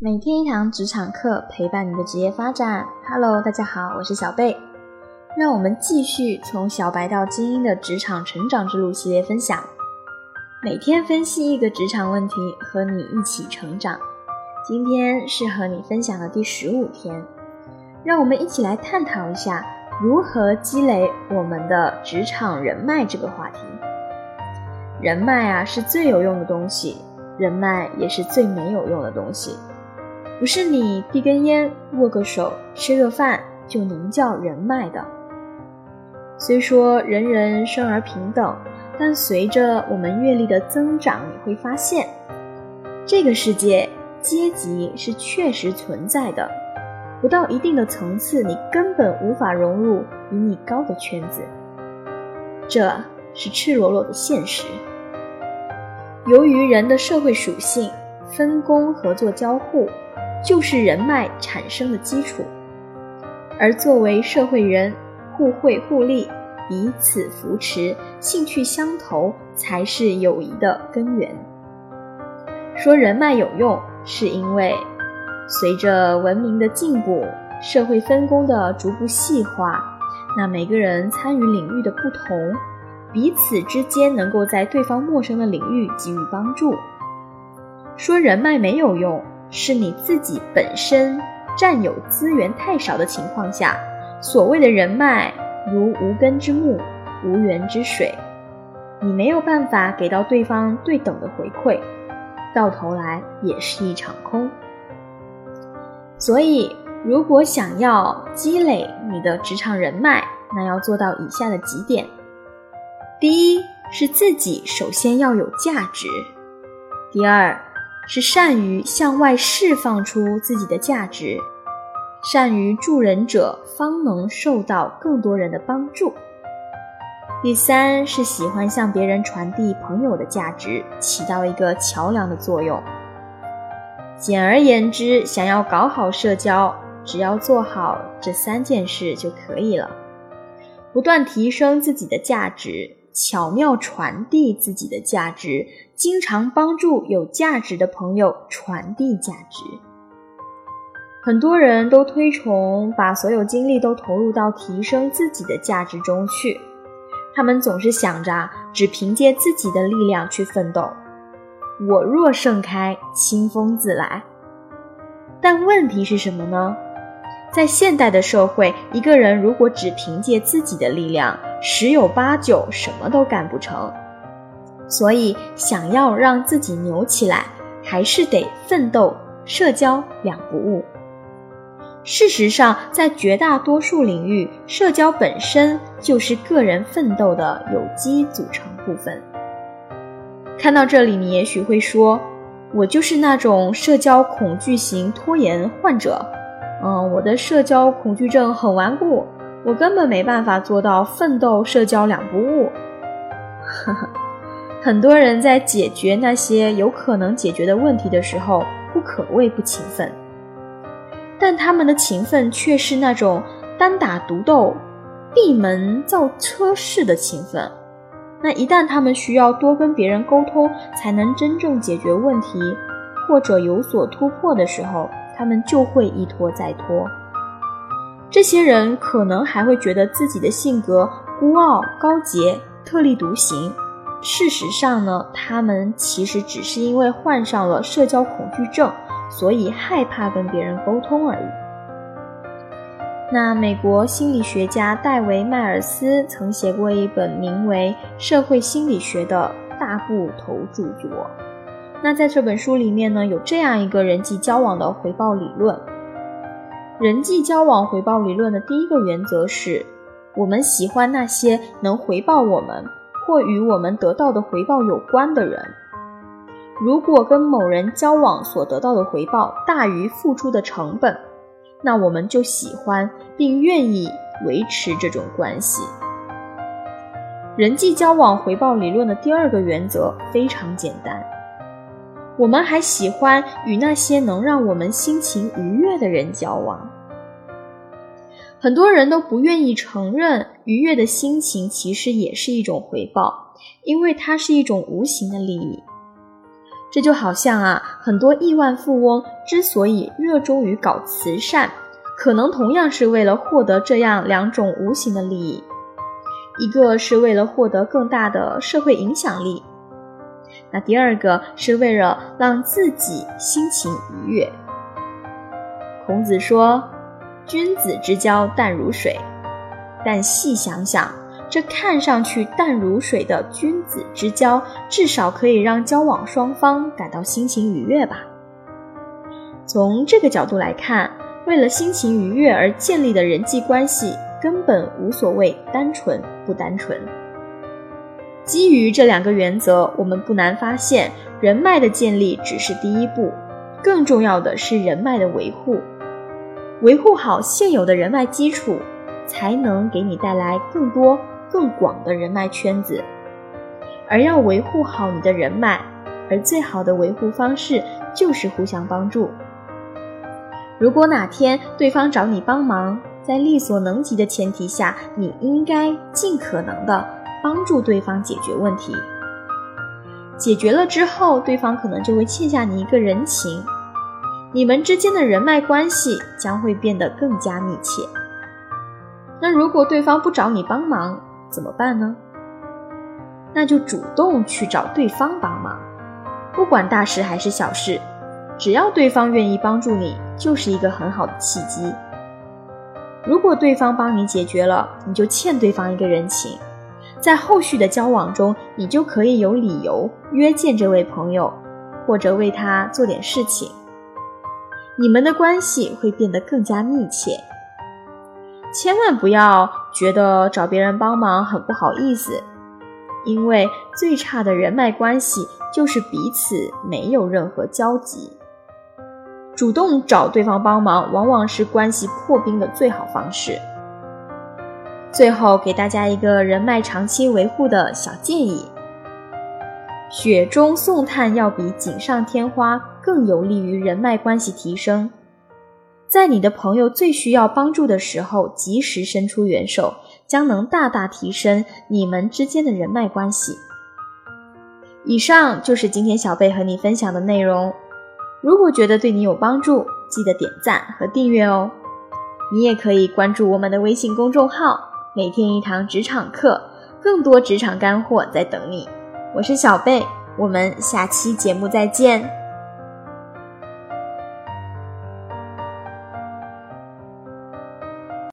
每天一堂职场课，陪伴你的职业发展。Hello，大家好，我是小贝。让我们继续从小白到精英的职场成长之路系列分享。每天分析一个职场问题，和你一起成长。今天是和你分享的第十五天，让我们一起来探讨一下如何积累我们的职场人脉这个话题。人脉啊，是最有用的东西，人脉也是最没有用的东西。不是你递根烟、握个手、吃个饭就能叫人脉的。虽说人人生而平等，但随着我们阅历的增长，你会发现，这个世界阶级是确实存在的。不到一定的层次，你根本无法融入比你高的圈子，这是赤裸裸的现实。由于人的社会属性，分工合作交互。就是人脉产生的基础，而作为社会人，互惠互利、彼此扶持、兴趣相投，才是友谊的根源。说人脉有用，是因为随着文明的进步，社会分工的逐步细化，那每个人参与领域的不同，彼此之间能够在对方陌生的领域给予帮助。说人脉没有用。是你自己本身占有资源太少的情况下，所谓的人脉如无根之木、无源之水，你没有办法给到对方对等的回馈，到头来也是一场空。所以，如果想要积累你的职场人脉，那要做到以下的几点：第一，是自己首先要有价值；第二，是善于向外释放出自己的价值，善于助人者方能受到更多人的帮助。第三是喜欢向别人传递朋友的价值，起到一个桥梁的作用。简而言之，想要搞好社交，只要做好这三件事就可以了：不断提升自己的价值。巧妙传递自己的价值，经常帮助有价值的朋友传递价值。很多人都推崇把所有精力都投入到提升自己的价值中去，他们总是想着只凭借自己的力量去奋斗。我若盛开，清风自来。但问题是什么呢？在现代的社会，一个人如果只凭借自己的力量，十有八九什么都干不成。所以，想要让自己牛起来，还是得奋斗、社交两不误。事实上，在绝大多数领域，社交本身就是个人奋斗的有机组成部分。看到这里，你也许会说：“我就是那种社交恐惧型拖延患者。”嗯，我的社交恐惧症很顽固，我根本没办法做到奋斗、社交两不误。呵呵，很多人在解决那些有可能解决的问题的时候，不可谓不勤奋，但他们的勤奋却是那种单打独斗、闭门造车式的勤奋。那一旦他们需要多跟别人沟通，才能真正解决问题，或者有所突破的时候，他们就会一拖再拖。这些人可能还会觉得自己的性格孤傲、高洁、特立独行。事实上呢，他们其实只是因为患上了社交恐惧症，所以害怕跟别人沟通而已。那美国心理学家戴维·迈尔斯曾写过一本名为《社会心理学》的大部头著作。那在这本书里面呢，有这样一个人际交往的回报理论。人际交往回报理论的第一个原则是，我们喜欢那些能回报我们或与我们得到的回报有关的人。如果跟某人交往所得到的回报大于付出的成本，那我们就喜欢并愿意维持这种关系。人际交往回报理论的第二个原则非常简单。我们还喜欢与那些能让我们心情愉悦的人交往。很多人都不愿意承认，愉悦的心情其实也是一种回报，因为它是一种无形的利益。这就好像啊，很多亿万富翁之所以热衷于搞慈善，可能同样是为了获得这样两种无形的利益：一个是为了获得更大的社会影响力，那第二个是为了让自己心情愉悦。孔子说：“君子之交淡如水。”但细想想。这看上去淡如水的君子之交，至少可以让交往双方感到心情愉悦吧。从这个角度来看，为了心情愉悦而建立的人际关系，根本无所谓单纯不单纯。基于这两个原则，我们不难发现，人脉的建立只是第一步，更重要的是人脉的维护。维护好现有的人脉基础，才能给你带来更多。更广的人脉圈子，而要维护好你的人脉，而最好的维护方式就是互相帮助。如果哪天对方找你帮忙，在力所能及的前提下，你应该尽可能的帮助对方解决问题。解决了之后，对方可能就会欠下你一个人情，你们之间的人脉关系将会变得更加密切。那如果对方不找你帮忙，怎么办呢？那就主动去找对方帮忙，不管大事还是小事，只要对方愿意帮助你，就是一个很好的契机。如果对方帮你解决了，你就欠对方一个人情，在后续的交往中，你就可以有理由约见这位朋友，或者为他做点事情，你们的关系会变得更加密切。千万不要觉得找别人帮忙很不好意思，因为最差的人脉关系就是彼此没有任何交集。主动找对方帮忙，往往是关系破冰的最好方式。最后给大家一个人脉长期维护的小建议：雪中送炭要比锦上添花更有利于人脉关系提升。在你的朋友最需要帮助的时候，及时伸出援手，将能大大提升你们之间的人脉关系。以上就是今天小贝和你分享的内容。如果觉得对你有帮助，记得点赞和订阅哦。你也可以关注我们的微信公众号“每天一堂职场课”，更多职场干货在等你。我是小贝，我们下期节目再见。